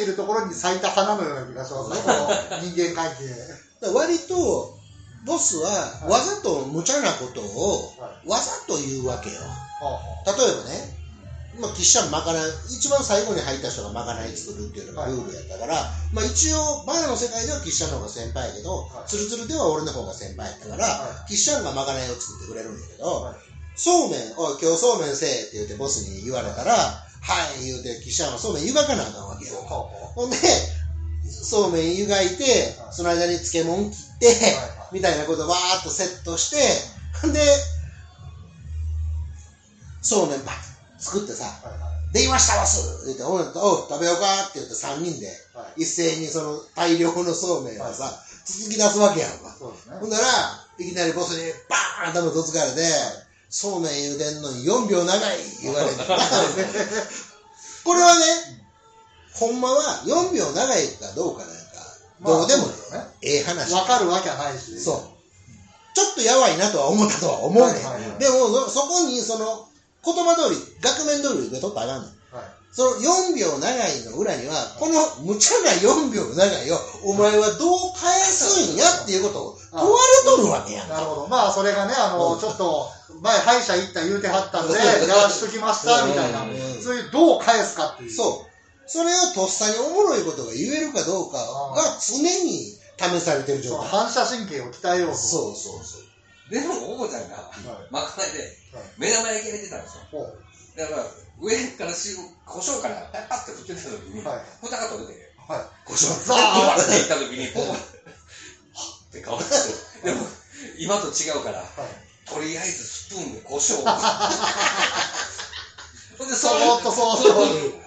ているところに咲いた花のような気がしますね、この人間関係。割と、ボスはわざと無茶なことをはい。わざと言うわけよ。は例えばね、まあ、喫茶まかない、一番最後に入った人がまかない作るっていうのがルールやったから、まあ一応、バーの世界では喫茶の方が先輩やけど、はい。ツルツルでは俺の方が先輩やったから、は喫茶がまかないを作ってくれるんやけど、はい。そうめん、おい、今日そうめんせえって言ってボスに言われたら、はい、言うて、喫茶はそうめん湯がかなあかんわけよ。はほんで、そうめん湯がいては、いその間に漬物切って、はいみたいなことをわーっとセットして、ほんで、そうめんば作ってさ、できましたわす言って、おう、食べようかって言って3人で、はい一斉にその大量のそうめんをさ、続き出すわけやんか。ほ。んなら、いきなりボスにバーン頭とつかれて、そうめん茹でんのに4秒長い言われて。これはね、ほんまは4秒長いかどうかなんか、どうでもねええ話。わかるわけはないし。そう。ちょっとやばいなとは思ったとは思うねいでもそ、そこにその、言葉通り、額面通り受け取ったらあかんねん。はい。その4秒長いの裏には、この無茶な4秒長いを、お前はどう返すんやっていうことを問われとるわけやんか。なるほど。まあ、それがね、あの、うんちょっと、前、歯医者行った言うてはったんで、うんやらしときました、みたいな。そういう、どう返すかっていう。そう。それをとっさにおもろいことが言えるかどうかが常に試されてる状態。反射神経を鍛えようと。そうそうそう。でも、おぼちゃんが、はいまかないではい、目玉焼き入れてたんですよ。ほだから、上から塩、胡椒からパッパッて振ってた時に、うはい。蓋が取れて、はい。ごしょザで、ーバッていった時に、ポンはっって顔して、でも、今と違うから、はい。とりあえずスプーンで胡椒を。ほんで、そそうーっとそそうと。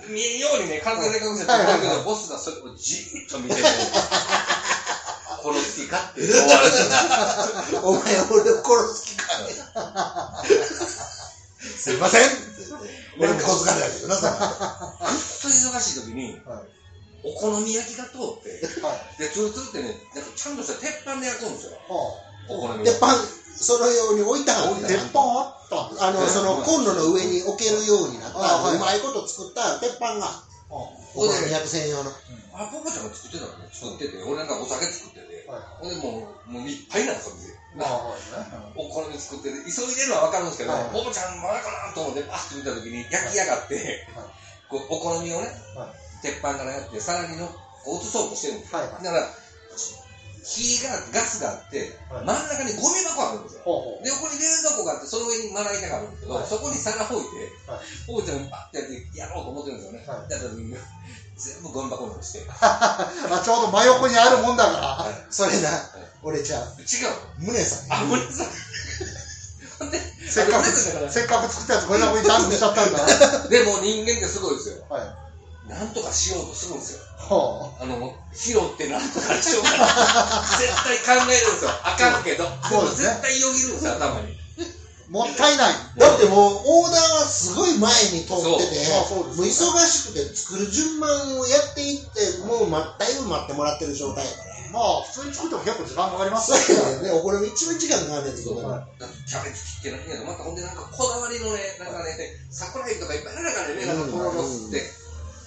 見えんようにね、体で隠せてはいはいはいだけど、ボスがそれをじーっと見てて、殺す気かって思われてる。お前俺を殺す気か すいません俺も小遣いだけどな、さ。ほんと忙しい時に、はい。お好み焼きが通って、はい。で、ツルツルってね、なんかちゃんとした鉄板で焼くんですよ。はお好み焼き。で、パン、そのように置いたはあ。鉄板あったあの、ねそのコンロの上に置けるようになった、あはいうまいこと作った鉄板が、お好み焼き専用の。あ、ポポちゃんが作ってたのね。作ってて、俺なんかお酒作ってて。はい。ほんでもう、もういっぱいなんですよ、店。まあ、はいね。お好み作ってて、急いでるのは分かるんですけど、はいポポちゃんまだかなと思って、パッと見た時に焼き上がって、はいこうお好みをね、はい鉄板からやって、皿にのこう移そうとしてるんですよ。はいはいだから、火が、ガスがあって、はい真ん中にゴミ箱あるんですよ。ほうほう。で、横に冷蔵庫があって、その上にまな板があるんですけど、はいそこに皿置いて、はいポポちゃんにパッてやってやろうと思ってるんですよね。はいだからみんな、全部ゴミ箱にして。違う。あ、ちょうど真横にあるもんだから。それな、俺ちゃう。宗さんやあ、ごめんなさんで、せっかく、せっかく作ったやつこれだけにダンクしちゃったんだ。でも人間ってすごいですよ。はい。なんとかしようとするんですよ。ほあの、拾ってなんとかしようかな。絶対考えるんですよ。あかんけど。でもそうですね絶対よぎるんですよ、頭に。う。もったいない。だってもう、オーダーはすごい前に通ってて、もう忙しくて作る順番をやっていって、もうまだいぶ待ってもらってる状態やから。まあ、普通に作っても結構時間かかりますそうよやね。お好み一番時間かかんねんけど、はいだってキャベツ切ってないんやと、またほんでなんかこだわりのね、なんかね、桜エビとかいっぱいある中でね、なんかとろろ吸って。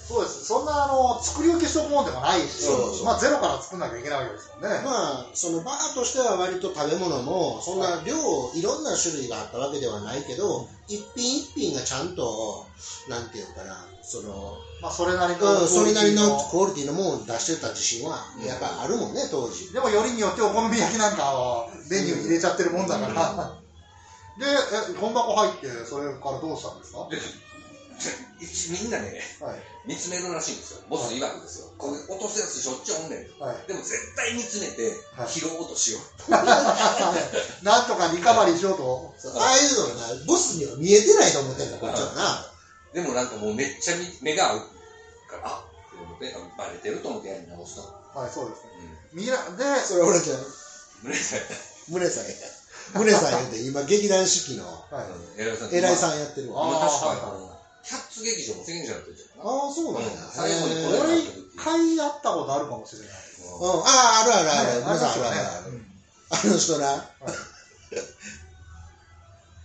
そうです。そんな、あの、作り置きしとくもんでもないしそうそう、まあ、ゼロから作んなきゃいけないわけですもんね。まあ、そのバーとしては割と食べ物も、そんな量、いろんな種類があったわけではないけど、一品一品がちゃんと、なんていうかな、その、まあ、それなりの、うん、それなりのクオリティのものを出してた自信は、やっぱあるもんね、当時。でもよりによってお好み焼きなんかはメニューに入れちゃってるもんだから。で、え、本箱入って、それからどうしたんですか？みんなね、い。見つめるらしいんですよ。ボス曰くですよ。これ落とすやつしょっちゅうおんねん。はい。でも絶対見つめてはい拾おうとしよう。なんとかリカバリーしようと。ああいうのがな、ボスには見えてないと思ってんだ、こっちはな。でもなんかもうめっちゃ見目が合うから、あって思って、あバレてると思ってやり直した。はい、そうですね。うみな、で、それ俺じゃん、ん。胸さ宗さんや。宗さん言うて、今劇団四季のはい。偉いさん。偉いん。さんやってるわ。確かに、キャッツ劇場もて。ああ、そうなんや。最後に俺一回やったことあるかもしれない。うん、ああ、あるあるある。ね皆さんあるあるある。あの人な、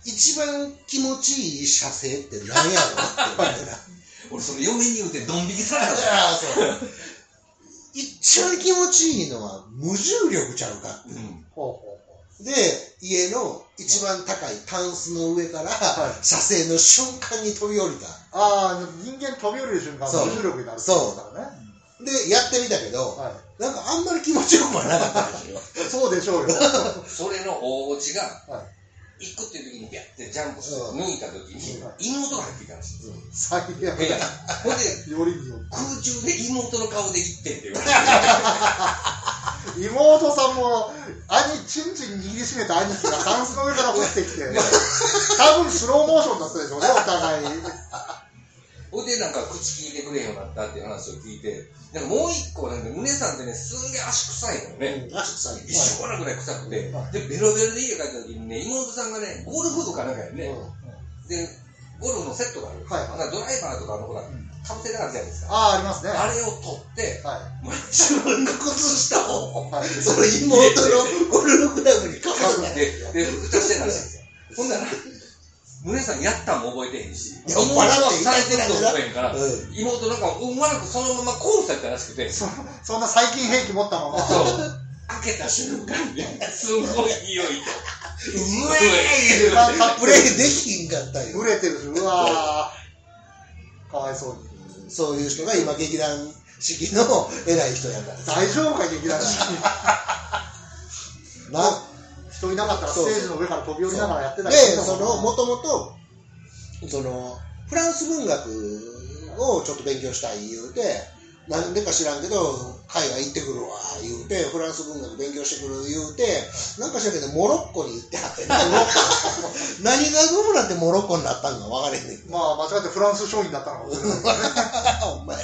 一番気持ちいい射精って何やろって 俺それ嫁に言うてドン引きされたぞ ああそう。一番気持ちいいのは無重力ちゃうかって。で家の一番高いタンスの上からはい射精の瞬間に飛び降りたう。ああ、人間飛び降りる瞬間、そう無重力になるってことだからね。でやってみたけどはなんかあんまり気持ちよくはなかったんですよい。そうでしょうよ。それの大落ちがは行くっていう時にビャってジャンプしてうん。抜いた時にうん妹が入ってきたんですよ。最悪ほんでより空中で妹の顔で行ってんって言われて妹さんも、兄、チンチン握りしめた兄貴がタンスの上から降ってきて、多分スローモーションだったでしょうね、お互い。でなんか口聞いてくれへんようになったっていう話を聞いてなんかもう一個なんか胸さんってねすんげえ足臭いのよね。足臭い。一緒なぐらい臭くて、はい。でベロベロで家帰った時にね妹さんがねゴルフ部かなんかやね、でゴルフのセットがある、はい。はい。なんかドライバーとかのほらん。かぶせてあるじゃないですか。ああ、ありますね。あれを取っては自分の靴下をい。はい。それ妹のゴルフクラブにかぶせたで、で、蓋してたらしいんですよ。ほんなら、胸さんやったんも覚えてへんし、いや妹は笑ってされてると思えへんから、うん妹なんか運悪くそのままコースやったらしくて、そそんな最近兵器持ったまま。そう。開けた瞬間に、すごい匂いと。うわープレイできひんかったよ売れてるし、うわー。かわいそうに。そういう人が今劇団四季の偉い人やから大丈夫か、劇団四季。な人いなかったらステージの上から飛び降りながらやってたでりそのもともとそのフランス文学をちょっと勉強したい言うてなんでか知らんけど海外行ってくるわ言うてフランス文学勉強してくる言うてなんか知らんけどモロッコに行ってはってん 何がどうなってモロッコになったんか分からへんねんまあ、間違ってフランス商品だったのかもしれない。ね。お前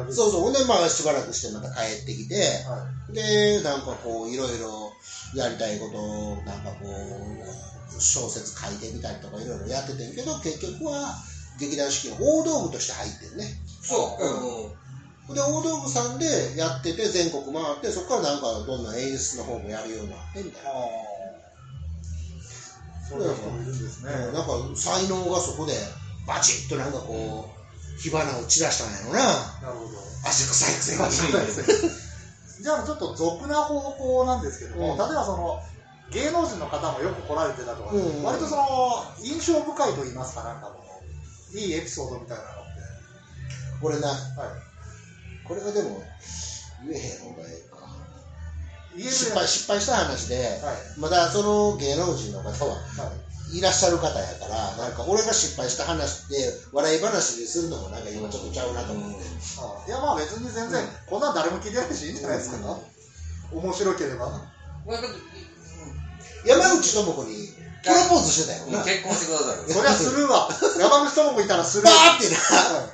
らでそうそう。ほんでまあしばらくしてまた帰ってきてはでなんかこういろいろやりたいことをなんかこう小説書いてみたりとかいろいろやっててんけど結局は劇団四季の大道具として入ってるねそう。うんで大道具さんでやってて全国回ってそこからなんかどんな演出の方もやるようになってみたいい。ああ。そういう人もいるんですね。な、なんか才能がそこでバチッとなんかこう火花を散らしたんやろななるほど。汗臭いくせにじゃあちょっと俗な方向なんですけども、うん。例えばその芸能人の方もよく来られてたとか、うん。割とその印象深いと言いますかなんかこのいいエピソードみたいなのっこれな。て、はい、これはでも言えへん方がええか失敗失敗した話で、はい。まだその芸能人の方ははいいらっしゃる方やから、なんか俺が失敗した話って笑い話でするのもなんか今ちょっとちゃうなと思って。あいやまあ別に全然、こんなん誰も聞いてないしいいんじゃないですか、面白ければ。山口智子にプロポーズしてたよ結婚してください。そりゃするわ。山口智子いたらする。バーってな、は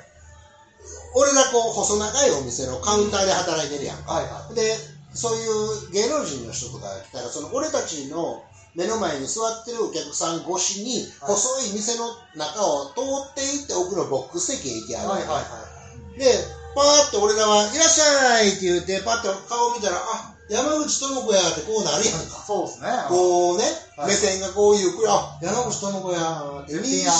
俺がこう細長いお店のカウンターで働いてるやんか。いはいはい。で、そういう芸能人の人とかが来たら、その俺たちの目の前に座ってるお客さん越しに、はい。細い店の中を通っていって奥のボックス席へ行きあるいはいはいで、パーって俺らは、いらっしゃいって言って、パッと顔見たら、あ、山口智子やってこうなるやんか。そうですね。こうね、はい。目線がこういうくらい、あ、山口智子やーって認識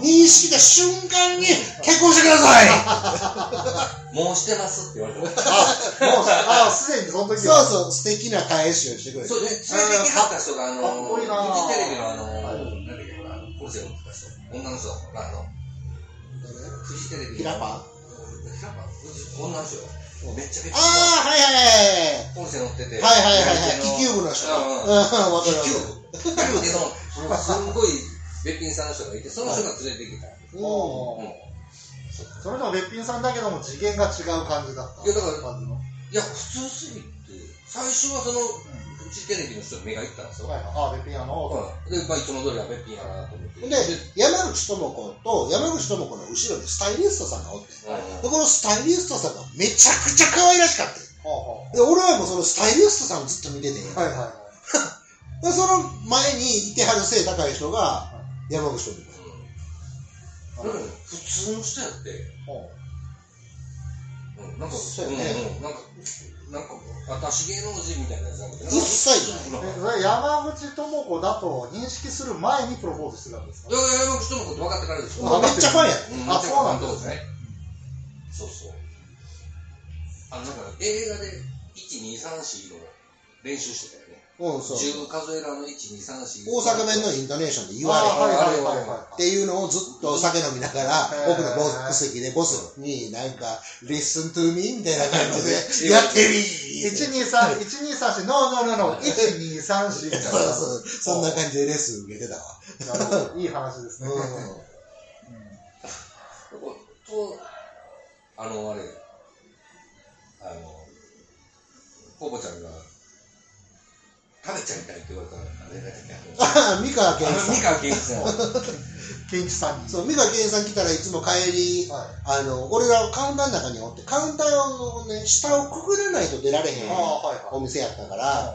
認識した瞬間に、結婚してください。もうしてますって言われてます。あもうあすでにその時は。そうそう、素敵な返しをしてくれる。そうね、連れてきはった人が、あの、フジテレビのあの、はい。なんだっけ、ほら、あのコルセを持ってた人、女の人あの、フジテレビの。ヒラパヒラパ女の人よ。めっちゃめっちゃ。ああ、はいはいはい。コルセ乗ってて。はいはいはいはい。気球部部の人。ううんん、うん。わかるわかる。気球部。だけど、すんごいべっぴんさんの人がいて、その人が連れてきた。うんうんそれでもべっぴんさんだけども次元が違う感じだったいやだから感じのいや、普通すぎて、最初はその、フジテレビの人に目がいったんですよ。はい。はいあべっぴんあのうん。で、まあ、いつも通りはべっぴんやなと思って。で、山口智子と山口智子の後ろにスタイリストさんがおって。うんで、このスタイリストさんがめちゃくちゃ可愛らしかった。よ。はで、俺はもうそのスタイリストさんをずっと見てて。はあはいはい。で、その前にいてはる背高い人が山口智子。普通の人やって、はうん、なんか、そうやね。うんうん、なんか、なんか、私芸能人みたいなやつなんだけど。一切な。いえそれ山口智子だと認識する前にプロポーズしてたんですか？いやいや、山口智子って分かってからでめっちゃファンや。うん、あそうなんだ。ですね。そうそう。あの、なんか映画で、1、2、3、4の練習してたよね。うん、そう。10数えらの1、2、3、4。大阪弁のイントネーションで言われあはい。はいっていうのをずっと酒飲みながら僕のボス席でボスになんか、listen to me みたいな感じで、やってみ123、1234、ノーノーノーノー、1234みたいそうそう、そんな感じでレッスン受けてたわ。な。なるほどいい話ですね。うと、あの、あれ、あの、ちゃんが、食べちゃいたいって言われたら、あれだっけん。あ、三河健一さん。三河健一さん。そう、三河健一さん来たらいつも帰り、はい。あの、俺らカウンターの中におって、カウンターをね、下をくぐらないと出られへん。お店やったから、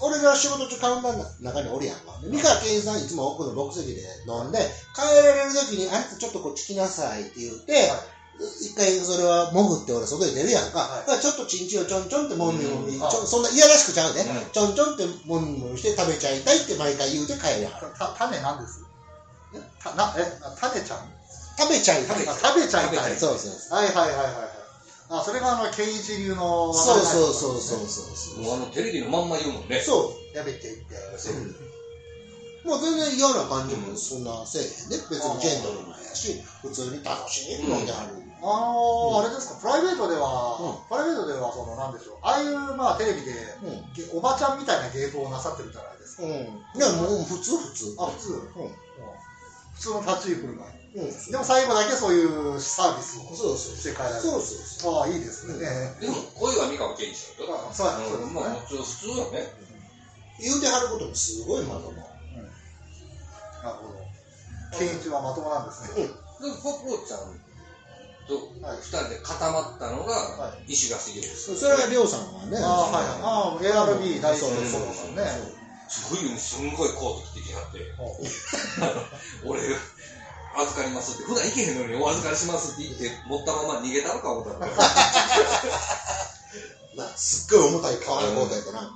俺が仕事中カウンターの中におるやんか。で三河健一さんいつも奥のボックス席で飲んで、帰られる時に、あんたちょっとこっち来なさいって言って、一回それは潜って俺外に出るやんか。はいだからちょっとチンチンをちょんちょんってもみもみ、うんちょそんないやらしくちゃうで、うんちょんちょんってもみもみして食べちゃいたいって毎回言うて帰るやん。た種なんですたなえ？種ちゃん？食べちゃいたい。食べあ食べちゃいたい。食べちゃいそうそうそう。はいはいはいはいはい。あ、それがあの、ケンイチ流の。そうそうそうそうそうもうあの、テレビのまんま言うもんね。そう。やべって言って。もう全然嫌な感じもそんなせえへんね。別にジェントルマンやし、普通に楽しい飲んではる。あのーうんあれですか、プライベートでは、うプライベートでは、その、なんでしょう、ああいう、まあ、テレビで、うん。げおばちゃんみたいな芸風をなさってるじゃないですか？うん。いや、もう普通普通。あ、普通、うん。普通の立ち居振る舞い。うん。でも最後だけそういうサービスをそうそう。して帰られる。そうそうそう。ああ、いいですね。でも、声は三河健一だよ。あそうやそうですね普通よね。言うてはることもすごいまとも。なるほど。ケンイチはまともなんですね。で、ポポちゃんとはい二人で固まったのがは、石垣茂です。それはりょうさんはね。ああ、はいはい。ああ、ARB 大好きそうですね。すごいよね、すんごいコート着てきはって、俺、預かりますって、普段行けへんのにお預かりしますって言って、持ったまま逃げたのか思ったら、なすっごい重たい革のコートやったな。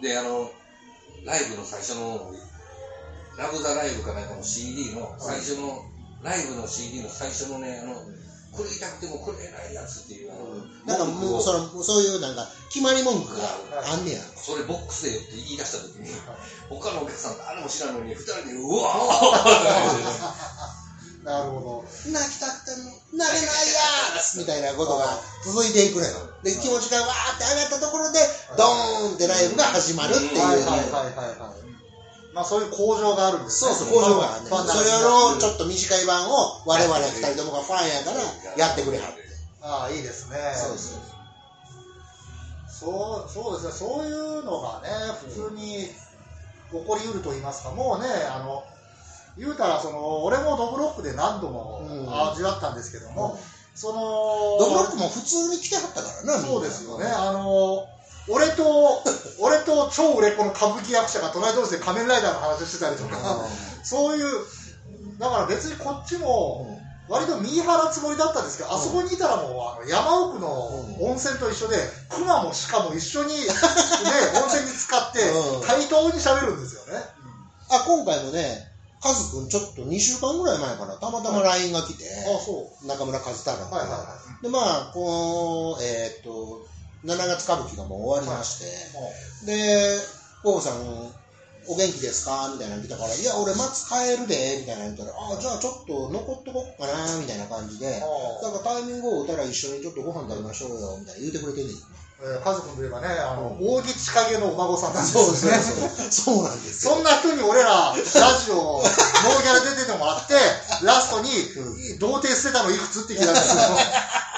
で、あの、ライブの最初の、ラブザライブかなんかの CD の最初の、ライブの CD の最初のね、あの、これ痛くてもこれないやつっていう、あの、なんかもうその、そういうなんか、決まり文句があんねや。それボックスでよって言い出した時に、他のお客さん誰も知らんのに、二人で、うわー なるほ泣きたくても、泣けないやーみたいなことが続いていくのよ。で、気持ちがわーって上がったところで、ドーンってライブが始まるっていう。ど。はいはいはいはいはい。まあそういう工場があるんですね。そうそう、工場があるね。それのちょっと短い版を我々二人ともがファンやからやってくれはって。ああ、いいですね。そうそう。そうそうですね、そういうのがね、普通に起こりうると言いますか、もうね、あの言うたらその、俺もドブロックで何度もうん味わったんですけども、うんそのドブロックも普通に来てはったからな、みんなそうですよね、あの俺と、俺と超売れっ子の歌舞伎役者が隣同士で仮面ライダーの話してたりとか、そういう、だから別にこっちも、割と見張らつもりだったんですけど、あそこにいたらもうあの山奥の温泉と一緒で、熊も鹿も一緒に、ね、温泉に使ってうん。対等に喋るんですよね。あ、今回もね、カズくんちょっと2週間ぐらい前かな、たまたま LINE が来て、あそう。中村和太郎はいはいはで、まあ、この、えーっと、7月歌舞伎がもう終わりまして、い。で、ポーさん、お元気ですか？みたいなの来たから、いや、俺、松帰るで、みたいなの言ったら、あじゃあちょっと残っとこっかな、みたいな感じで、あなんかタイミングを打ったら一緒にちょっとご飯食べましょうよ、みたいな言うてくれてんねん。えー、カズ君といえばね、あの、う大木千景のお孫さんなんですそうよね。そう。そうなんですよ。そんな人に俺ら、ラジオ、ノーギャラ出ててもらって、ラストに、童貞捨てたのいくつって聞いたんですよ。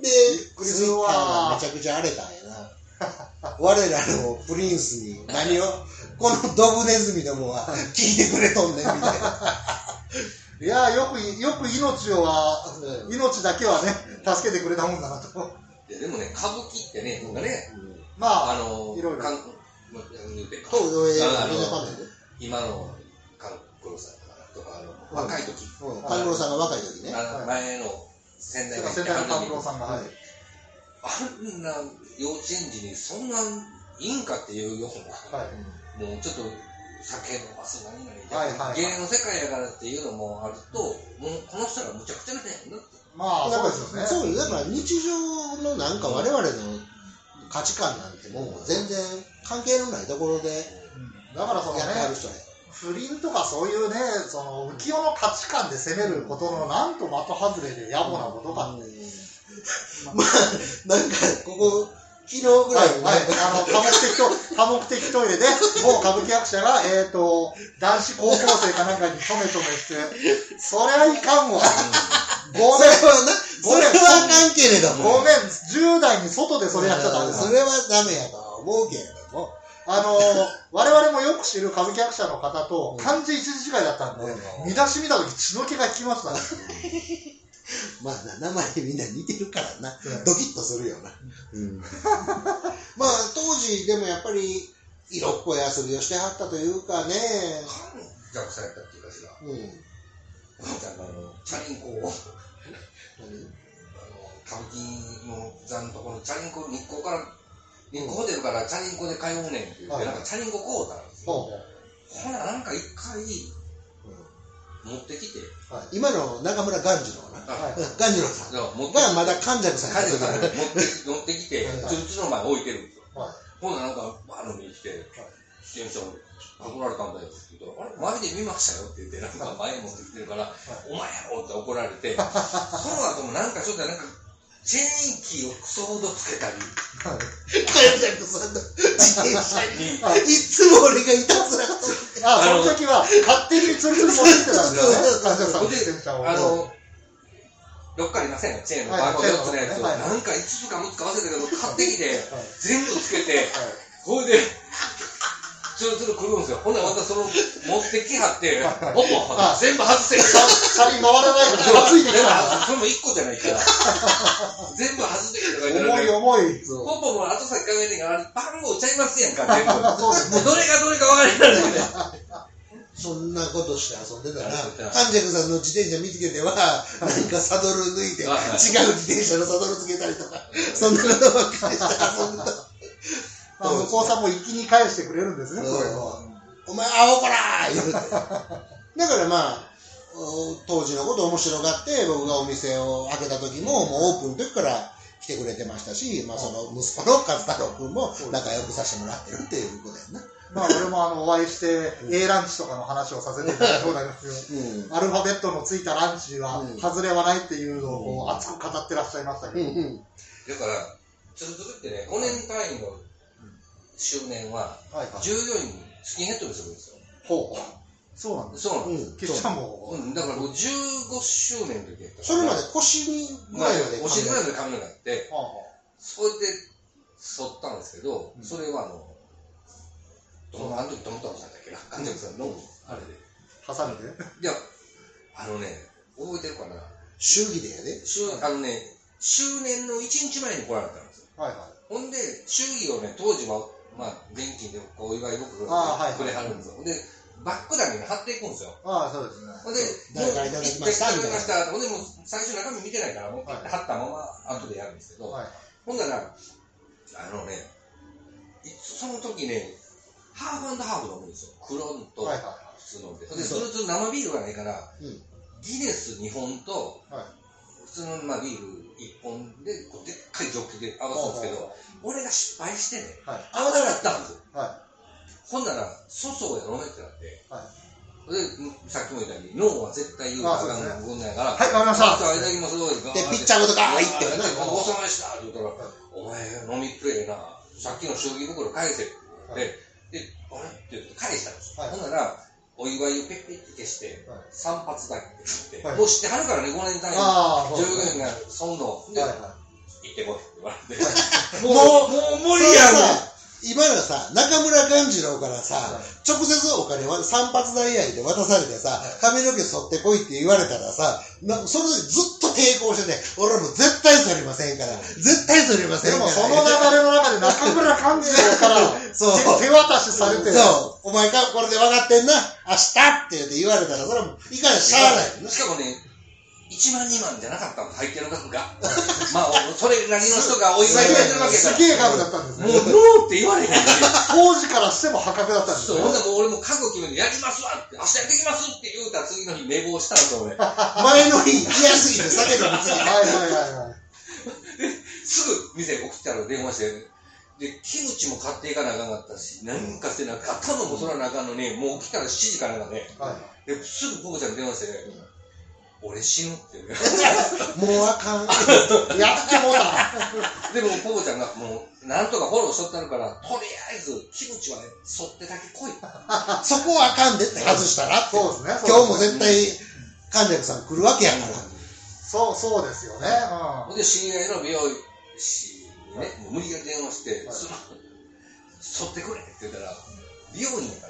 で、くりすツイッるわターがめちゃくちゃ荒れたんやな。我らのプリンスに何を、このドブネズミどもは聞いてくれとんねん、みたいな。いやーよく、よく命をは、命だけはね、助けてくれたもんだなと。いやでもね、歌舞伎ってね、なんかね、まあ、あの、いろいろかんま言うてそう、えあの今の勘九郎さんとか、あの、若い時、うん。勘九郎さんが若い時ね。前の仙台先代の勘九郎さんが、はい。あんな幼稚園児にそんないいんかっていうような、はい。もうちょっと酒飲ます何々で、はいはいはい芸能世界やからっていうのもあると、もうこの人らむちゃくちゃなやんなって。まあ、だからそうですよね。そうだから日常のなんか我々の価値観なんてもう全然関係のないところでうんだからそのねやってはる人や。不倫とかそういうね、その浮世の価値観で責めることのなんと的外れで野暮なことかって。まあ、なんか、ここ、昨日ぐらいはい、あの、多目的ト、多目的トイレで、某歌舞伎役者が、えっ、と、男子高校生かなんかにトメトメして、そりゃいかんわ。ごめん、それはな、それはあかんけれども。ごめん、10代に外でそれやっちゃダメだ。それはダメやとは思うけれども。あの、我々もよく知る歌舞伎役者の方とうん漢字一字違いだったんで、うん見出し見たとき血の気が引きましたね。まあな、名前みんな似てるからなうん。ドキッとするよな。うん。まあ、当時でもやっぱり、色っぽい遊びをしてはったというかね。感弱されたっていうかしら、うん。おちゃんがあの、チャリンコを、あの、歌舞伎の座のところにチャリンコ、日光から、日光ホテルからチャリンコで通うねんって言って、はい。なんかチャリンコ買うたんですよ。ほな、なんか一回、持ってきて、今の中村鴈治郎な。はい。鴈治郎さん。がまだ神崎さん持って持ってきて、はい。うちの前に置いてるんですよ。はい。ほんならなんか、バーの見に来て、自転車を怒られたんだよって言ったら、あれ、前で見ましたよって言って、なんか前持ってきてるから、お前やろって怒られて、その後もなんかちょっとなんか、チェーンキーをクソほどつけたり、神崎さんの自転車に、い。つも俺がいたずらと。あ、その時は勝手にツルツル持ってたんですよね。患者さんので自転車を。あの、どっかありませんチェーンのはいバーコード4つのやつ。を、はい。なんか5つか6つか忘れたけど、買ってきて、はい。全部つけて、これで、ツルツルくるんですよ。ほんならまたその、持ってきはって、ポポあ全部外せよ。車輪回らないからついてきたんだ。それも1個じゃないから。全部外してとか言って重い重い。ポポも後先考えてんから、番号ちゃいますやんか、全部。そうどれがどれか分からないね。そんなことして遊んでたら遊んでた、神崎さんの自転車見つけては、何かサドル抜いて、違うはい自転車のサドルつけたりとか、そんなことばっかりして遊んでた。まあ、向こうさんも一気に返してくれるんですね、そういうのは。お前、アホこらー言うて。だからまあ、お当時のこと面白がって、僕がお店を開けた時も、もうオープンの時から来てくれてましたし、まあその息子の勝太郎君も仲良くさせてもらってるっていうことやんな。まあ、俺もあの、お会いして、A ランチとかの話をさせていただいたことありますけど、うん。アルファベットのついたランチはうん、外れはないっていうのを熱く語ってらっしゃいましたけど。うんうん。だから、つるつるってね、5年単位の周年は。従業員スキンヘッドにするんですよ。ほう。そうなんです。そうなんです。うん。キッチャンも、うん、だから僕15周年の時やったそれまで腰にぐまあらいまで、お尻ぐらいまで髪があって、それで剃ったんですけど、うんそれはあの、どのあの時トムさんだっけな、さんの、あれで。あ、挟。いや、あのね、覚えてるかな、祝儀でやで。周あのね、周年の1日前に来られたんですよ。はいはい。ほんで、祝儀をね、当時は、まあ、現金でこうお祝い袋であーはいくれはるんですよ。で、バックだけに貼っていくんですよ。ああ、そうですね。ほんで、誰からいただきましたいた。ほんで、もう最初中身見てないから、もう貼ったまま後でやるんですけど、はい。ほんなら、あのね、いその時ね、ハーフハーフ飲むんですよ。黒とはいは普通ので。で、それと生ビールがないから、うんギネス2本と、はい普通のまあビール1本で、こうでっかいジョッキで合わすんですけど、俺が失敗してね、はい。合わなかったんですよ。はほんなら、粗相や飲めってなって、はい。で、さっきも言ったように、脳は絶対言うたらあかんの分やから、はいわかりました。いただきますでピッチャーごとガーッいってね。ねごちそうさまでしたって言ったら、お前飲みプレイな、さっきの将棋袋返せって。言って、で、あれって言って返したんですよ。はい。ほんなら、お祝いをペッペって消して、はい。散髪だけって言って、はい。もう知ってはるからね、5年単位ですね。業員がそんの、で、はいは行ってこいって言われて、もうもう無理やんさ今のさ、中村鴈治郎からさ、はい。直接お金は散髪代やいで渡されてさ、髪の毛剃ってこいって言われたらさ、なそれでずっと抵抗してて、俺はもう絶対剃りませんから、絶対剃りませんから。でもその流れの中で中村勘次郎から そう。手手渡しされて、そう、お前か、これで分かってんな、明日って言われたら、それはもう、いかにしゃあない。しかもね、1万2万じゃなかったの入ってる額が。まあそれなりの人がお祝いくれてるわけやからすげえ額だったんですね。もうノーって言われへん。し当時からしても破格だったんですね。そうほんでもう俺も覚悟決めてやりますわって明日やってきますって言うたら次の日寝坊したんですよ俺。前の日嫌すぎて酒飲みすぎて。はいはいはい。はいすぐ店送ったら電話してでキムチも買っていかなあかんかったし何かしてなかった。のもそらなあかんのにもう来たら7時からなんかね。はい。ですぐポコちゃんに電話して、俺死ぬって言う もうあかん。やってもうた。でもポコちゃんがもうなんとかフォローしとってあるからとりあえずキムチはねそってだけ来い。そこはあかんでって外したらって。そうですね。今日も絶対、神崎さん来るわけやから。そうそうですよね。ほんで知り合いの美容師にねもう無理やり電話して、はい。そってくれって言ったら美容院やから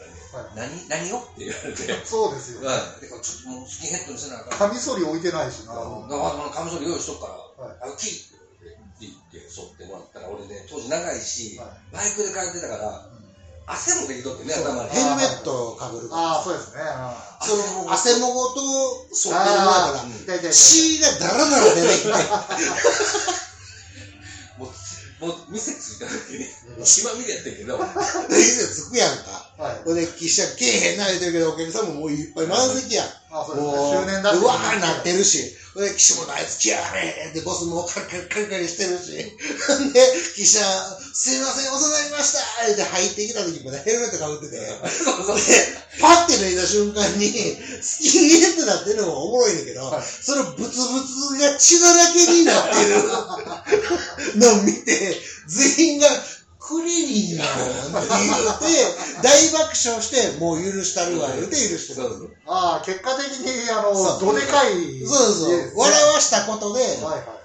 何何を？って言われて。うんそうですよね。はい、でちょっともうスキンヘッドにせなあかんカミソリ置いてないしな。だからこのカミソリ用意しとくから、はい。あのキーって言って剃ってもらったら俺ね当時長いし、はい。バイクで帰ってたから汗もできとってねそう。頭に。ヘルメットをかぶるから。ああそうですね。その汗もごと剃ってる前あから、血がダラダラ出てきて、もう店着いた時に血まみれやったけど店つくやんか。はいほんで、記者けえへんな言うてるけど、お客さんももういっぱい満席やん。あそうですねもう、周年だうわーなってるし、岸本あいつ来やがれってボスもカリカリカリカリしてるし、で、記者、すいません、遅なりました。って入ってきた時までヘルメットかぶってて、そうそうで、パッて脱いだ瞬間に、スキンヘッドなってるのもおもろいねんけど、はい。そのブツブツが血だらけになってるのを見て、全員が、クリリンやんって言って、大爆笑して、もう許したるわ、言うて許してる。そうああ結果的にあのそうどでかいそうそう。笑わしたことで、はいは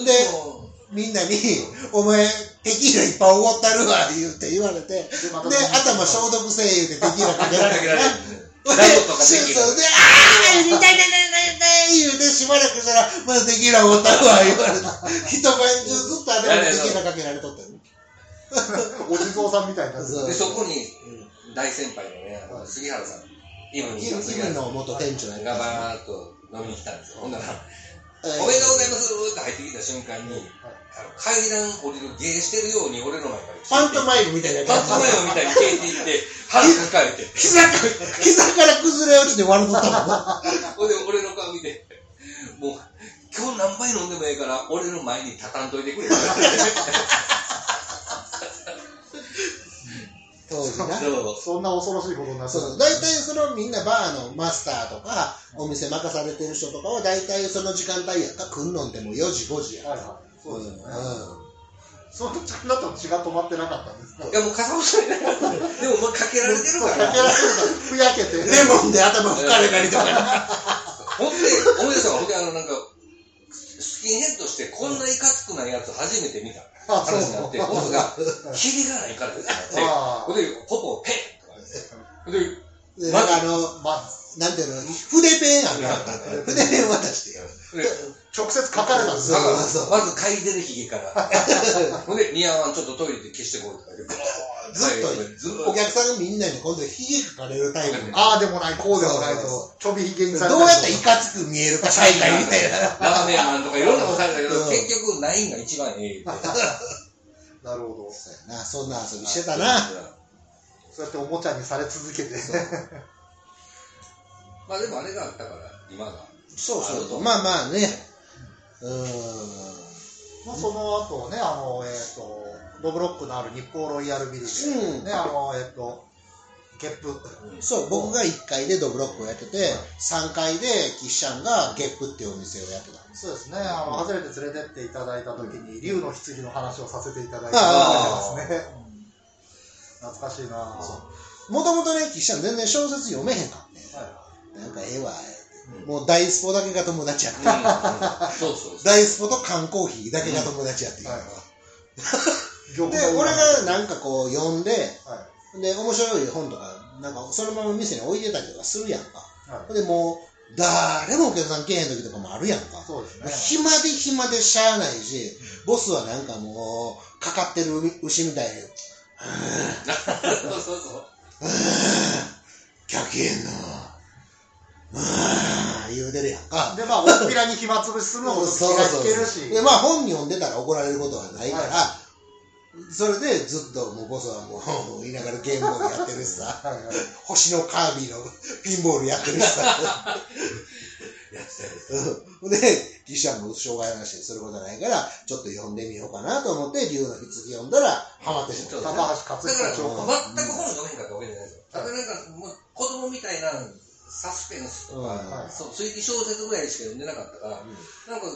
いで、みんなに、お前、テキーラいっぱいおごったるわ、言うて言われて、で、また頭消毒せえ言うてテキーラかけられてな。ライトとかテキーラそうそうで、あー痛い痛い痛い痛い痛い言うてしばらくしたら、まだテキーラおごったるわ、言われて。一晩中ずっと頭にテキーラかけられとったよ。お地蔵さんみたいになでそこに大先輩のねあの杉原さん。今にキムキムの元店長やがバーッと飲みに来たんですよ。ほんならえーおめでとうございますって入ってきた瞬間に、あの階段降りる芸してるように俺の前からパントマイイムみたいなパントマイムみたいに消えていって腹抱えて。膝か、膝から崩れ落ちて笑っとったもんな。ほんで俺の顔見てもう今日何杯飲んでもええから俺の前に畳んといてくれそうそんな恐ろしいことになって大体そのみんなバーのマスターとか、お店任されてる人とかは大体その時間帯やんか、来んのんでも4時、5時や。んか。はいはい。そうですよね、うんその時間だと血が止まってなかったんですか？いやもう傘落ちない。でもまあかけられてるから。かけられてるからふやけて。レモンで頭拭かれたりとか。ほんで、思い出したわほんで、あの、なんか、スキンヘッドして、こんないかつくないやつ初めて見た話になって、ボスが、キリがないからですって、あほんで、ポポ、ペンとかで、で、なんかあの、まなんていうの、筆ペンあるやん。か。筆ペン渡してよ。で直接書かれたんですよ。まず嗅いでるヒゲから、ほんで、似合わん、ちょっとトイレで消してこいとか言って、ずっとお客さんがみんなに今度ヒゲ描かれるタイプ。で。ああでもないこうでもないとちょびひげにされどうやったらいかつく見えるか大会みたいな。ラーメンマンとかいろんなことされたけど、うん。結局、ナインが一番ええ。なるほど。そうやな、そんな遊びしてたな。そうやっておもちゃにされ続けてまあでもあれがあったから、今が。そうそうそう。あるとまあまあね。うーん。まあその後ねあのえっ、とドブロックのある日光ロイヤルビルで、うんねあのえっ、とゲップそう、僕が1階でドブロックをやってて、3階でキッシャンがゲップっていうお店をやってたんです。そうですねあの初めて連れてっていただいた時に竜の棺の話をさせていただいてあ覚えてますね、うん懐かしいなもともとね、キッシャン全然小説読めへんかって。はなんかええわ、うん。もう大スポだけが友達やって。大スポと缶コーヒーだけが友達やっていう。はい。いで、俺がなんかこう読んで、はい。で、面白い本とか、なんかそのまま店に置いてたりとかするやんか。はい。で、もう、誰もお客さん来へん時とかもあるやんか。そうですね。暇で暇でしゃあないし、ボスはなんかもう、かかってる牛みたいに、そうそうそう。客へん。の、うーんり言うてるやんか。で、まあ、大っぴらに暇つぶしするのも気が引けるし。で、まあ本読んでたら怒られることはないから、はそれでずっともうボスはもう言いながらゲームボールやってるしさ、はいはい星のカービィのピンボールやってるしさ、やってたで、記者も障害なしにすることないから、ちょっと読んでみようかなと思って、竜の棺読んだら、ハマってしまった。高橋克だから。全く本読めんかったわけじゃないですよ。ただなんか、もう子供みたいなサスペンス。とか、うんそう推理小説ぐらいしか読んでなかったから、なんか、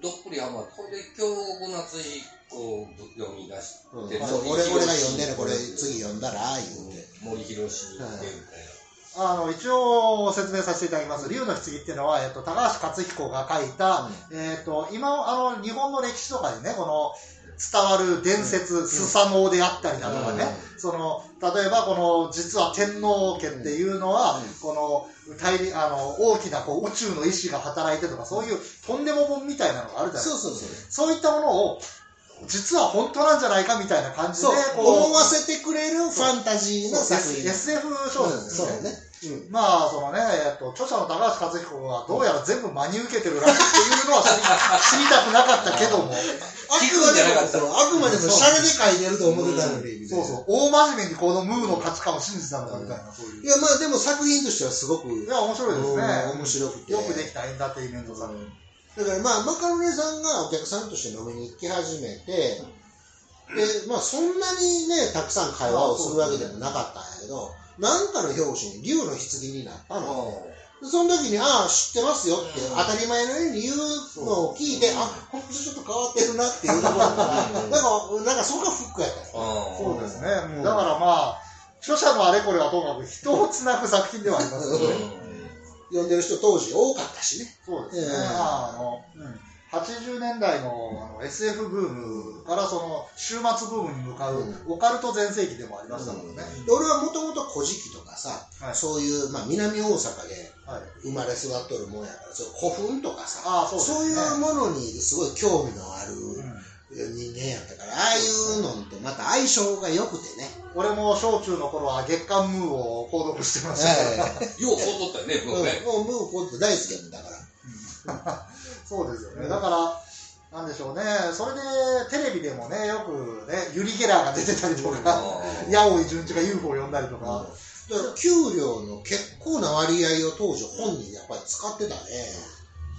どっぷりハマって、これで今日、夏彦を読み出して、うん。俺俺が読んでるこれ次読んだら言うて。森博氏に行ってみたい。あの、一応説明させていただきます。竜の棺っていうのは、えっと、高橋克彦が書いた、えっと、今、あの、日本の歴史とかにね、この、伝わる伝説、スサノオであったりだとかね、その、例えばこの、実は天皇家っていうのは、うんこの、大陸あの、大きなこう宇宙の意志が働いてとか、そういうとんでも本みたいなのがあるじゃないですか。そうそうそう。そういったものを、実は本当なんじゃないかみたいな感じで思わせてくれるファンタジーの作品。SF 小説ですね。そうね。うんまあ、そのね、えっと、著者の高橋克彦がどうやら全部真に受けてるらしいっていうのは知りたくなかったけども、あくまであくまでもシャレで書いてると思ってたのに、そうそう、大真面目にこのムーの価値観を信じたのかみたいな、そういう。いや、まあでも作品としてはすごく、いや、面白いですうんね。面白くて。よくできたエンターテインメント作品。だからまあ、マカロネさんがお客さんとして飲みに行き始めて、で、まあそんなにね、たくさん会話をするわけでもなかったんやけど、なんかの表紙に竜の棺になったの。でその時に、ああ、知ってますよって、当たり前のように言うのを聞いて、あ、ほんとちょっと変わってるなっていうところから、なんか、なんかそこがフックやったよ。そうですね。だからまあ、著者のあれこれはともかく人をつなぐ作品ではありますよね。読んでる人当時多かったしね。そうですね。あ、あの、うん。80年代のあの SF ブームからその終末ブームに向かううんオカルト全盛期でもありましたもんね。で俺はもともと古事記とかさ、はいそういう、まあ、南大阪ではい。生まれ育っとるもんやから、そう古墳とかさ、ああ、そうですそうね。いうものにすごい興味のあるうん人間やったから、ああいうのってまた相性が良くてね。俺も小中の頃は月刊ムーを購読してましたから、ようこう取ったよね、もうね。うん、もうこうって大好きやもんだから。そうですよね。うんだから、なんでしょうね。それでテレビでもね、よくね、ユリ・ゲラーが出てたりとか、八尾井純一が UFO を呼んだりとか、だから給料の結構な割合を当時本人やっぱり使ってたね。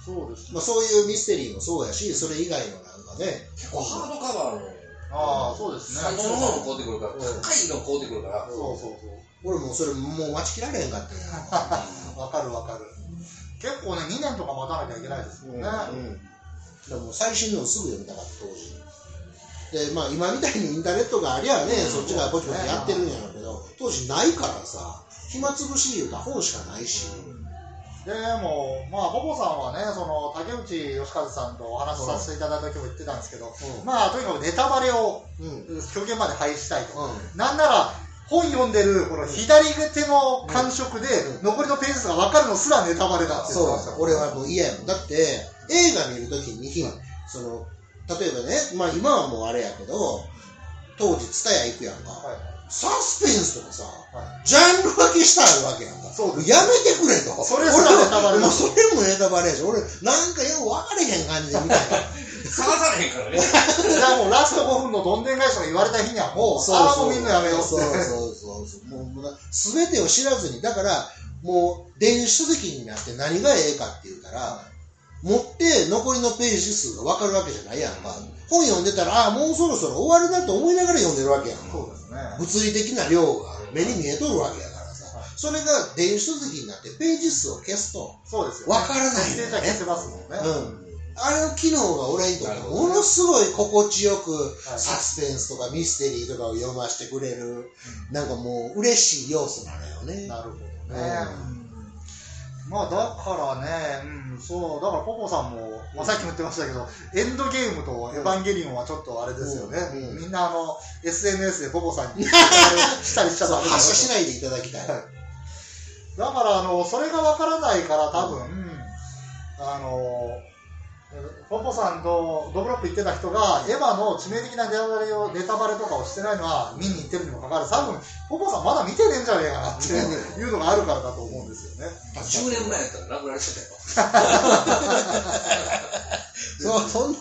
そうですまあ、そういうミステリーもそうやし、それ以外のなんかね、結構ハードカバーのああ、そうですね。最初の方も買うてくるから、うん高いの買うてくるから、そうそうそう。俺もうそれもう待ちきられへんかった。わかるわかる。結構ね、2年とか待たなきゃいけないですもんね。うん。でも最新のをすぐ読みたかった、当時。で、まあ今みたいにインターネットがありゃね、うんそっちがぼちぼちやってるんやろうけど、当時ないからさ、暇つぶし言うたら本しかないし。でも、まあ、ポポさんはね、その、竹内義和さんとお話しさせていただいた時も言ってたんですけど、うんまあ、とにかくネタバレをうん。極限まで排したいと。うん。なんなら、本読んでる、この左手の感触で、うん残りのページ数が分かるのすらネタバレだってそう、俺はもう嫌やもん。だって、映画見るときに、その、例えばね、まあ今はもうあれやけど、当時、ツタヤ行くやんか。はいサスペンスとかさ、はジャンル分けしたらあるわけやんか。そうですやめてくれと。それすらネタバレもうそれもネタバレやし、俺、なんかよく分かれへん感じで見たいな。探されへんからね。じゃあもうラスト5分のどんでん返しが言われた日にはもう、ああ、もう見んのやめようって。そうそうそうそう。もう、すべてを知らずに、だから、もう、電子書籍になって何がええかって言ったら、持って残りのページ数が分かるわけじゃないやんか。本読んでたら、ああ、もうそろそろ終わるなと思いながら読んでるわけやん。そうですね。物理的な量が目に見えとるわけやからさ。それが電子書籍になってページ数を消すと、そうですよ、わからないよね消せますもんね。うん。あれの機能が俺にとってものすごい心地よくはい。サスペンスとかミステリーとかを読ませてくれる、なんかもう嬉しい要素なのよね。なるほどね。ううん。まあだからね、うん、そう、だからポポさんも、まあ、さっきも言ってましたけど、エンドゲームとエヴァンゲリオンはちょっとあれですよね。うん。うん。みんなあの、SNS でポポさんに したりしちゃ発射しないでいただきたい。だから、あの、それがわからないから多分、あの、ポポさんとドブロップ行ってた人が、エヴァの致命的なネタバレをネタバレとかをしてないのは見に行ってるにもかかわらず、多分ポポさんまだ見てねえんじゃねえかなっていうのがあるからだと思うんですよね。10年前やったら殴られてたよ。そうそんな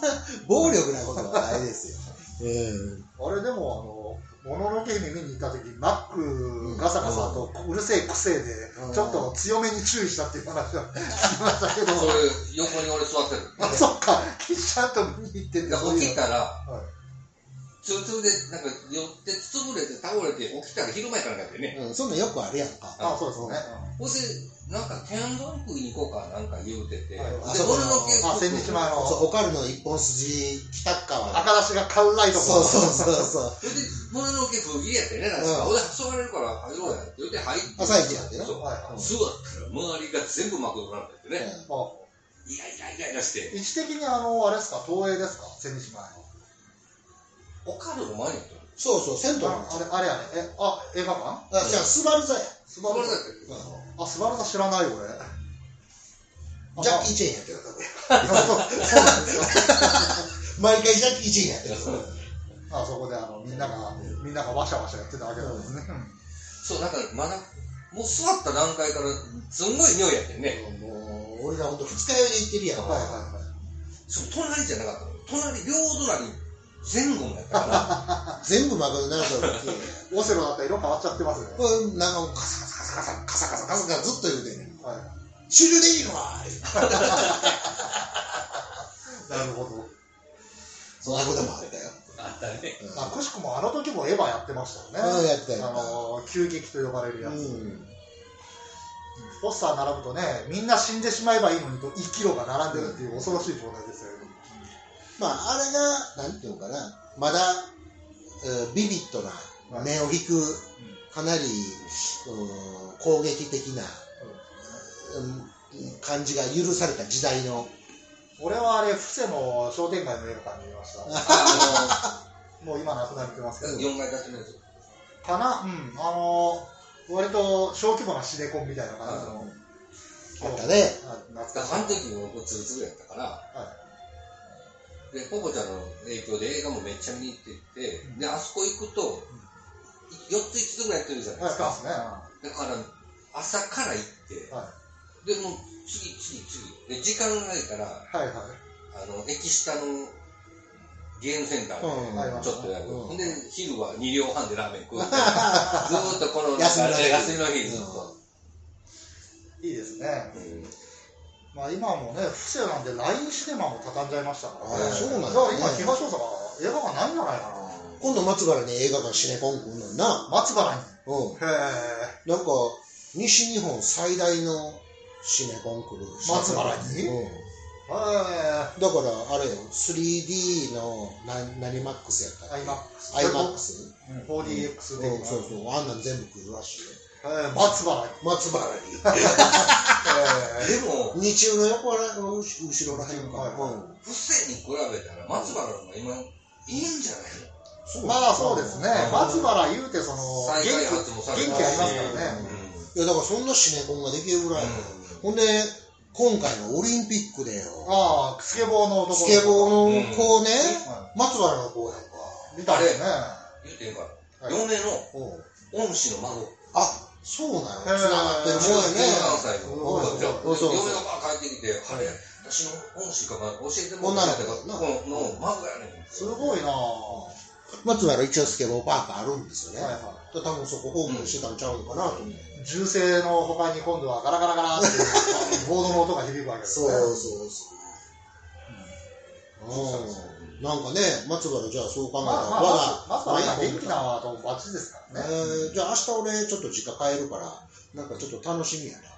暴力なことはないですよ。うん。あれでも、あの、もののけ姫見に行った時、マックガサガサとうるせえ癖で、うん。ちょっと強めに注意したっていう話は 聞きましたけど、それ、横に俺座ってる。あ、そっか、キッシャンと見に行ってて、だ。起きたら、はい。ツルツルで、なんか寄って、潰れて、倒れて、起きたら昼前からなんでね。うん、そんなんよくあるやんか。あ、そうですね。ほんで、なんか、天丼食いに行こうかなんか言うてて、で、はいあそこの俺のけあ、千日前のそう、オカルの一本筋、北側。赤出しが買うライトそうそうそうそう。そ れで、もののけ風切りやってね、なんか、うん俺、誘われるから入ろうやって言って入って。朝一やってなそうはいはい座ったら、周りが全部マクドナルドやってね、あイライライライラして、位置的にあの、あれですか、東映ですか、千日前の。オカルの前にやったの？そうそう、銭湯の。ああれ、あれやね。え、あ、映画館？あ、じゃあ、スバル座や。スバル座それだって。あ、スバル座知らないよ、俺。あジャッキー・チェーンやってるあそうそうなんですよ。毎回ジャッキー・チェーンやってるあそこであのみんなが、みんながわしゃわしゃやってたわけなんですね。そう、なんか、まだ、もう座った段階から、すんごい匂いやってんね。もう、俺らほんと二日酔いで行ってるやん。はいはいはい。そう、隣じゃなかったの。隣、両隣、前後もやったから、全部マクドナルドの時オセロだったら色変わっちゃってますね。これなんかカサカサカサカサカサカサカサずっと言うてんねん。はい。終了でいいのか なるほど。そんなこともあったよ。あったね。うんあ、くしくもあの時もエヴァやってましたよね。うんやってたあの、急激と呼ばれるやつ。うん。ポスター並ぶとね、みんな死んでしまえばいいのにと1キロが並んでるっていう恐ろしい状態ですよ。まあ、あれが、なんていうのかな、まだ、えービビッドな、目を引く、かなり、うん攻撃的な、うん感じが許された時代の、俺はあれ、布施の商店街の映画館に見ました。あ もう今なくなってますけの、ど。4階建てのやつ。かなうん。あの割と小規模なシネコンみたいな感じの。あったね。あ懐だからあの。時も僕ツルツルやったから、はで、ポポちゃんの影響で映画もめっちゃ見に行ってて、うんで、あそこ行くと、4つ5つぐらいやってるじゃないですか。すね。はだから、朝から行って、はで、もう次、次、次。で、時間がないから、いはい。あの、駅下のゲームセンターで、うんはいちょっとやる。うんほんで、昼は2両半でラーメン食うて。ずーっとこの、休みの日休みの日ずっと。いいですね。うんまあ今はもうね、布施なんで LINE シネマも畳んじゃいましたからね。あそうなんだだから今、東大阪、映画館ないんじゃないかな。今度松原に映画館シネコン来んのにな。松原に。うん。へえ。なんか、西日本最大のシネコン来る。松原に？うん。へだから、あれよ、3D のな何マックスやったえ。っけ？IMAX。?iMAX? うん、4DX うん。そうそう。あんなん全部来るらしいよ。へえ、松原に。松原に。へえ。でも、日中の横ら、後ろらへんか。はいはいうん。不正に比べたら松原の方が今、いいんじゃないの？まあそうですね。うん。松原言うてその、元気、元気ありますからね。いや、だからそんなシネコンができるぐらい。ほんで、今回のオリンピックでよ、ああ、スケボーの男スケボーうんの子ね、は松原の子やんか。い見たんですね。言うてんから、はい。嫁のう。ん恩師の孫。あ、そうなのへー。繋がってるもんやね。17歳の。う。ん子でそう。そう嫁がバー帰ってきて、あれ、私の恩師かな？教えてもらったけど、女の孫やねん。すごいなぁ。松原一応スケボーパークあるんですよね。はいは多分そこホームしてたんちゃうのかなと思って。い。銃声の他に今度はガラガラガラってボードの音が響くわけですね。そうそうそう。うん。なんかね、松原じゃあそう考えたら、まあまあ、我が、まずは今元気なとバッチリですからね。えーじゃあ明日俺ちょっと実家帰るから、なんかちょっと楽しみやな。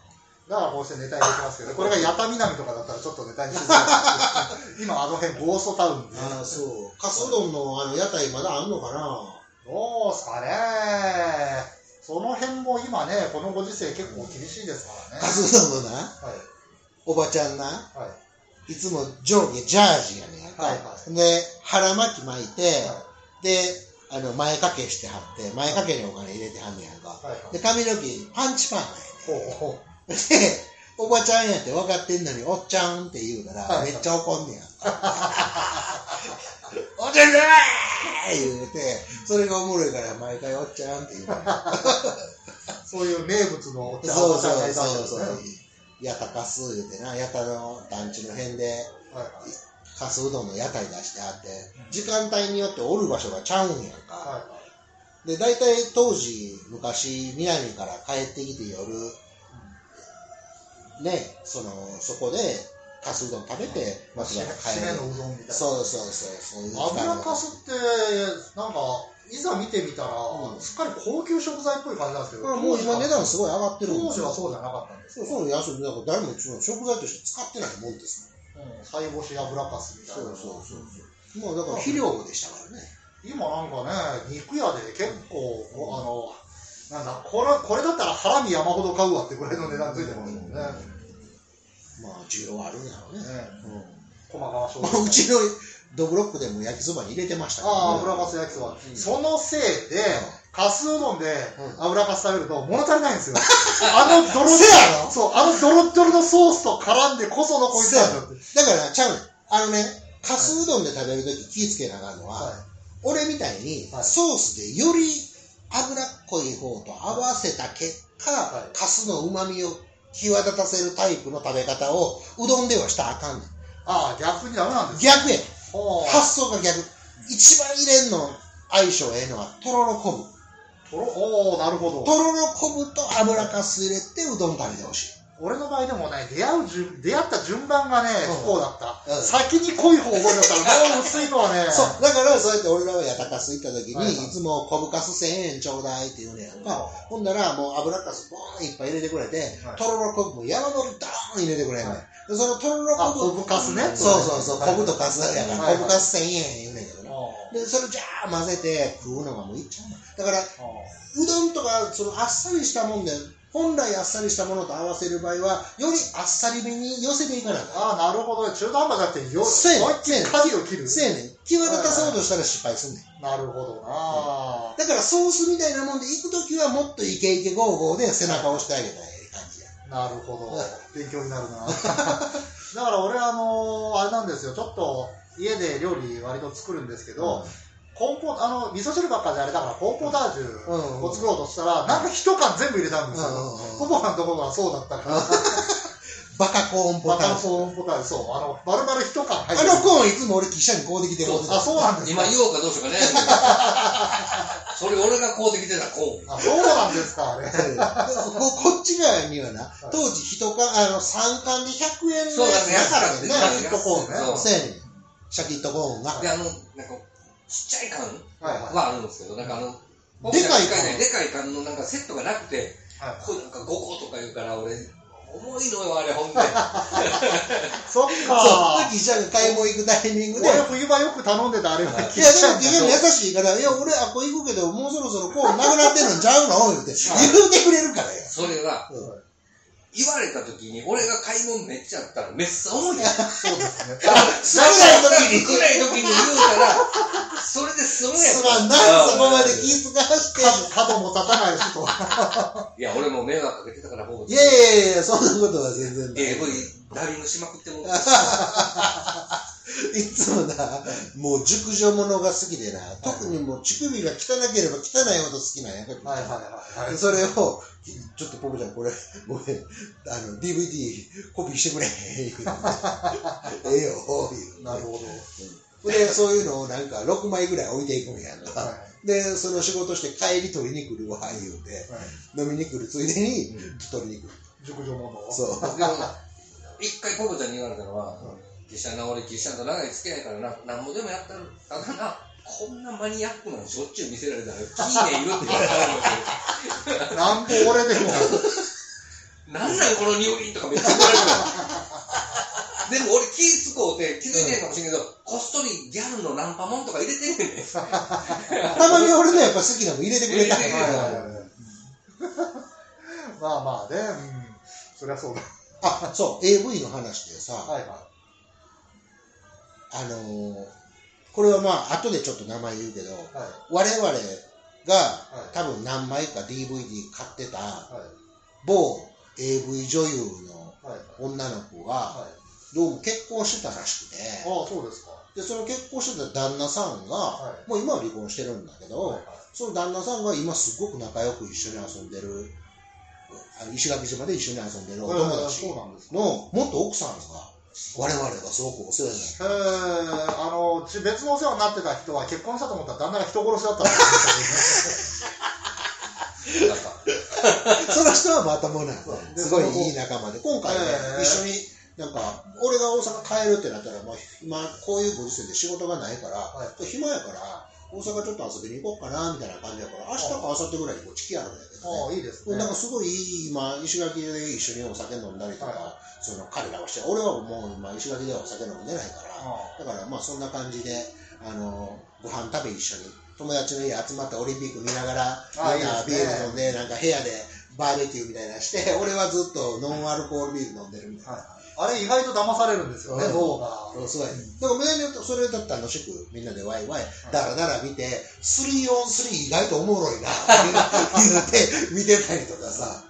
だからこうしてネタにできますけど、これが八田南とかだったらちょっとネタにしづらい。今あの辺ゴーストタウンで。ああ、そう。カツ丼のあの屋台まだあんのかな？どうすかねその辺も今ね、このご時世結構厳しいですからね。カツ丼のな、はい。おばちゃんな、はい。いつも上下ジャージやね。はいはで、腹巻き巻いて、はで、あの、前掛けしてはって、前掛けにお金入れてはんねやんか。はいはいで、髪の毛、パンチパーマやねほうほん。で、おばちゃんやって分かってんのに、おっちゃんって言うから、はいめっちゃ怒んねや。おっちゃんじゃない言うて、それがおもろいから、毎回おっちゃんって言うから。そういう名物のおっちゃんそうそうそう。やたかす言うてな、やたの団地の辺で、はいかすうどんの屋台出してあって、時間帯によっておる場所がちゃうんやんか。はいで、大体当時、昔、南から帰ってきて夜、ね、その、そこで、かすうどん食べて、松原帰る。のうどんみたいな。そうそうそう、そういう油かすって、なんか、いざ見てみたら、うんすっかり高級食材っぽい感じなんですけど、もう今値段すごい上がってるん当時ですよ。はそうじゃなかったんですよ。そうそう、安い。だから誰も食材として使ってないもんですうん、菜干し油かすみたいな。そうそうそうもん。もうだから肥料でしたからね。今なんかね、肉屋で結構、こうあの、なんだ、これ、これだったらハラミ山ほど買うわってぐらいの値段ついてますもんね。まあ、需要はあるんやろうね。ねうん。駒川商まあ、うちのドブロックでも焼きそばに入れてましたけどね。ああ、油かす焼きそば。うん。そのせいで、かすうどんでうん。油かす食べると物足りないんですよ。あのドロせやろ？そう、あのドロッドロのソースと絡んでこそのこいつだ。だから、ちゃうあのね、かすうどんで食べるとき気ぃつけなあかんのは、はい。俺みたいにはい。ソースでより脂っこい方と合わせた結果、はいかすの旨味を際立たせるタイプの食べ方をうどんではしたらあかんねん。ああ、逆にダメなんです逆やねん。ほう発想が逆。一番入れんの相性ええのはとろろ昆布。とろおーなるほど。とろろ昆布と油かす入れてうどん食べてほしい。俺の場合でもね、出会う順、出会った順番がね、うん。不幸だった。うん。先に濃い方覚えだったら、もう薄いのはね、そう、だからそうやって俺らはやたかす行った時に、はいつも昆布かす1000円ちょうだいって言うねやんか。ほんならもう油かすボーンいっぱい入れてくれて、はい。とろろ昆布も山盛りドーン入れてくれんねん。そのとろろ昆布あ昆布かすね？そうそうそう、はい昆布とかすやから、はい昆布かす1000円言うねんけどな。あで、それじゃあ混ぜて食うのがもういっちゃうの。だから、あ。うどんとか、そのあっさりしたもんで、本来あっさりしたものと合わせる場合は、よりあっさりめに寄せていかないと。ああ、なるほど。中途半端じゃなくて、よ、そうやねん思いっきり舵を切る。せやねん。際立たそうとしたら失敗すんねん。なるほどな、だからソースみたいなもんで行くときはもっとイケイケゴーゴーで背中を押してあげたらええ感じや。なるほど。勉強になるな。だから俺、あのあれなんですよ。ちょっと、家で料理割と作るんですけど、コーンポあの、味噌汁ばっかじゃあれだから、コーンポタージュうんを作ろうとしたら、なんか一缶全部入れたんですよ。うんうんうんポポさんのところがそうだったから。バカコーンポバタージュ。ターコーンポタージュ、そう。あの、丸々一缶入ってあのコーンいつも俺記者にこうできてもうてたあ、そうなんですか。今言おうかどうしようかね。それ俺がこうできてたこう。あ、そうなんですか、あれ。ここっち側にはな、当時一缶、あの、3缶で100円のそうだね、やつだからね。シャキッとコーンねそうやねん。シャキッとコーンが。で、あの、なんか、ちっちゃい缶はいはい。はあるんですけど、なんかあの、でかい缶ねでかい缶のなんかセットがなくて、はいこれなんか5個とか言うから、俺、重いのよ、あれ、ほんで。そっそう、か。記者が買い物行くタイミングで、俺冬場よく頼んでたあれがいや、でも、結局優しいから、いや、俺、あ、これ行くけど、もうそろそろコーンなくなってんのんちゃうの？言うて、言うてくれるからよ。それが、うん言われた時に、俺が買い物めっちゃあったら、めっちゃ重いやん。そうですね。少ない時に、少ない時に言うから、それで済むやん。すまんな、そこまで気遣わして。角角も立たないしと。いや、俺も迷惑かけてたから、ほぼ。いやいやいや、そんなことは全然ない。AV ダビングしまくっても いつもな、もう熟女ものが好きでな、特にもう乳首が汚ければ汚いほど好きなんやけど、はいはいはいはい。でそれを、ちょっとポポちゃん、これ、ごめん、あの、DVD コピーしてくれ、ええよ、言うなるほど。で、そういうのをなんか6枚ぐらい置いていくんやんか。はで、その仕事して帰り取りに来るわ、言うて、い。はい。飲みに来るついでに取りに来る。熟女もの。そう。一回ポコちゃんに言われたのはうん、キシャな、俺キシャと長い付き合いからな、なんぼでもやったら、ただな、こんなマニアックなのしょっちゅう見せられたら、キーネいるって言われたら、なんぼ俺でも。なんなんこの匂いとかめっちゃ言われるから。でも俺気ぃ使うて気づいてんかもしれんけど、こっそりギャルのナンパモンとか入れてんねんね。たまに俺のやっぱ好きなの入れてくれた入れてくれたはいはいはい。まあまあね、うん。そりゃそうだ。あ、そう、AV の話でさ、はいはあのーこれはまあ、後でちょっと名前言うけど、い。はい。我々がはい。多分何枚か DVD 買ってたはい。某 AV 女優の女の子がはい。どうも結婚してたらしくて。ああそうですか。でその結婚してた旦那さんが、はもう今は離婚してるんだけど、はいはい。その旦那さんが今すごく仲良く一緒に遊んでる石垣島で一緒に遊んでるお友達の元奥さんが我々がすごくお世話になってえー、あのち別のお世話になってた人は結婚したと思ったら旦那が人殺しだった その人はまたもなすごいいい仲間で。今回ね、えー。一緒になんか俺が大阪帰るってなったら、まあ、今こういうご時世で仕事がないから、は暇やから大阪ちょっと遊びに行こうかなみたいな感じやから明日か明後日ぐらいにこっち来やるんだけどね。ああいいですね。なんかすごいいい今石垣で一緒にお酒飲んだりとか、はその彼らはして俺はもう今石垣ではお酒飲んでないからあだからまあそんな感じであのご飯食べ一緒に友達の家集まってオリンピック見ながらあみんビール飲んでなんか部屋でバーベキューみたいなのして俺はずっとノンアルコールビール飲んでるみたいな。はいあれ意外と騙されるんですよね、うん脳が。そうすごい。だから無駄にそれだったら楽しくみんなでワイワイだらだら見て 3on3 意外とおもろいな言って 見てたりとかさ。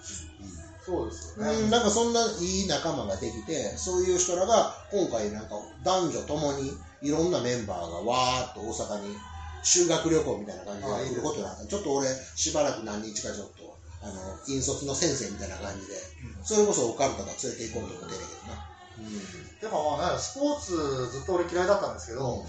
そうですよね。うん、なんかそんないい仲間ができてそういう人らが今回なんか男女ともにいろんなメンバーがわーっと大阪に修学旅行みたいな感じで来ることになったちょっと俺しばらく何日かちょっとあの引率の先生みたいな感じでそれこそオカルトが連れて行こうと思ってるけどなでもまあね、スポーツずっと俺嫌いだったんですけうん。ど、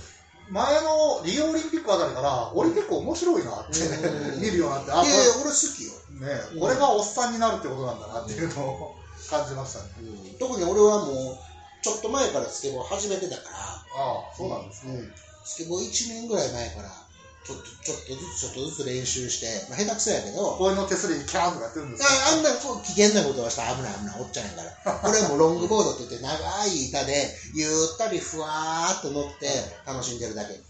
前のリオオリンピックあたりから、オリンピック面白いなってうん。見るようになって、あ、こいやいや俺好きよ、れね、これがおっさんになるってことなんだなっていうのを感じましたね。うん、特に俺はもうちょっと前からスケボー始めてたからああ、そうなんですか。うん、スケボー1年ぐらい前からちょっとちょっとずつちょっとずつ練習して、まあ、下手くそやけど公園の手すりにキャーンとかやってるんですよ。ああんなこう危険なことはしたら危ない危ないおっちゃんやから 俺もロングボードって言って長い板でゆったりふわーっと乗って楽しんでるだけ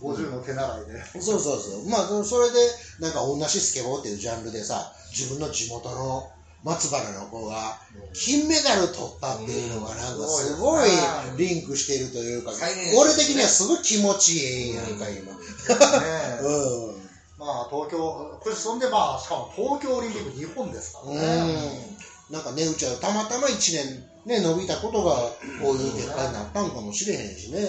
50の手習いで。そうそうそうまあそそれでなんか同じスケボーっていうジャンルでさ自分の地元の松原の子が金メダル取ったっていうのがなんかすごいリンクしているというか俺的にはすごい気持ちいいやんか今ね。うん。まあ東京、これそんでまあ、しかも東京オリンピック日本ですからね。うん。なんかねうちはたまたま1年ね伸びたことがこういう結果になったんかもしれへんしね、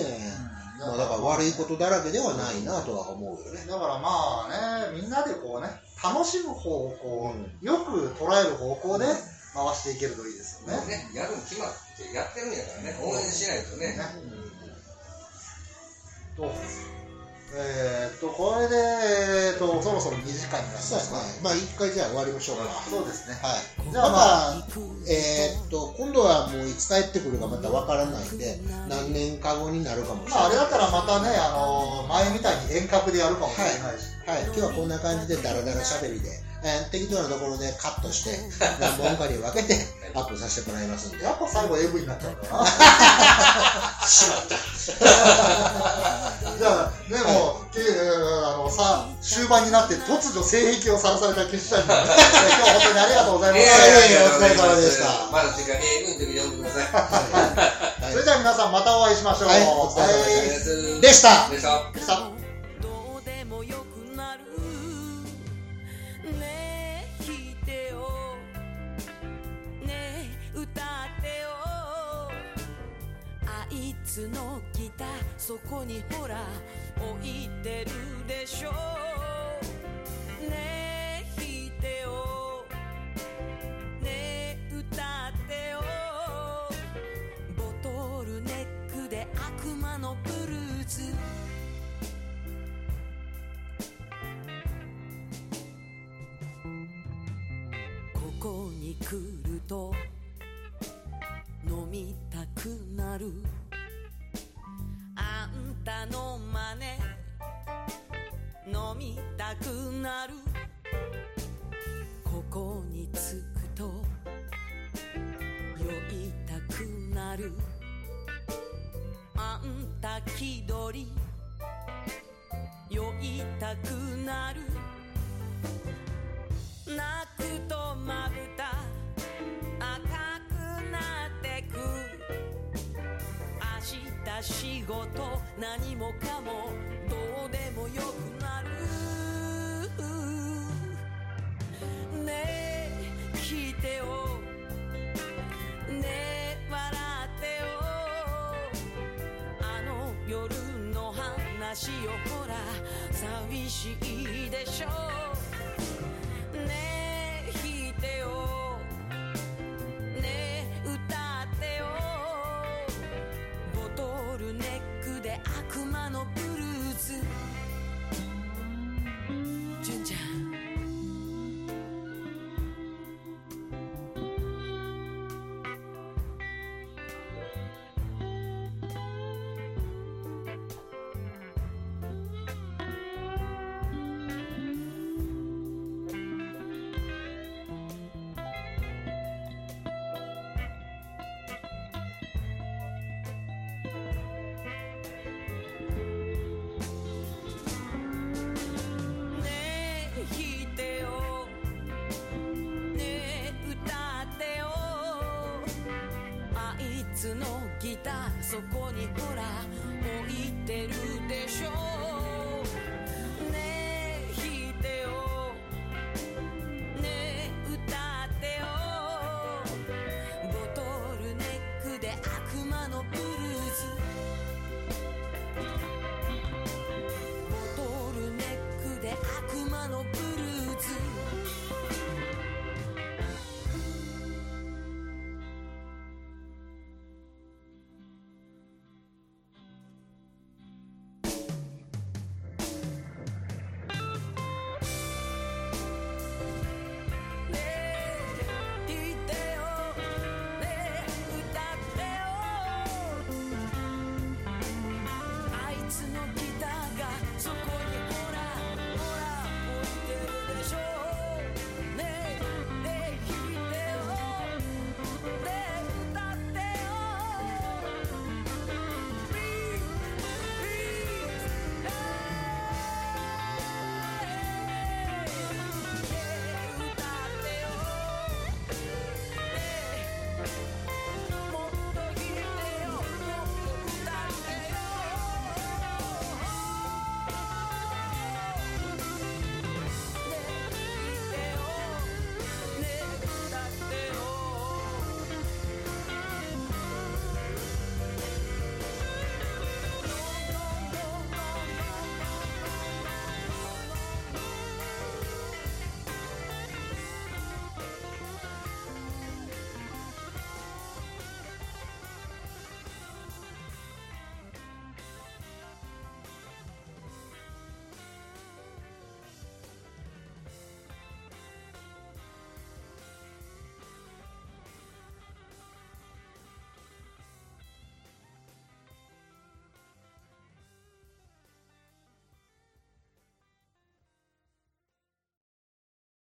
まあ、だから悪いことだらけではないなとは思うよね。だからまあね、みんなでこうね、楽しむ方向、うよく捉える方向で回していけるといいですよね。ね、やるの決まってやってるんやからね、応援しないとね。ねとえーっと、これで、えーっと、そろそろ2時間になりますか。ね。まあ一回じゃあ終わりましょうか、そうですね。はい。じゃあまあ、えーっと今度はもういつ帰ってくるかまたわからないんで何年か後になるかもしれない。まあ、あれだったらまたね、あの前みたいに遠隔でやるかもしれないし。はい、今日はこんな感じでダラダラしゃべりで、えー適当なところでカットして何本かに分けてアップさせてもらいますんでやっぱ最後 AV になっちゃうんだな？しまったじゃあ、ね、もう、けあのさ、終盤になって突如性癖をさらされた岸谷さん、今日は本当にありがとうございます。いやいやいやお疲れ様でしたまだ時間 AV の時読んでください。はいそれでは皆さんまたお会いしましょう。はいお疲れ様はいですでしたでした。のギターそこにほら置いてるでしょのギターそこにほら置いてるでしょ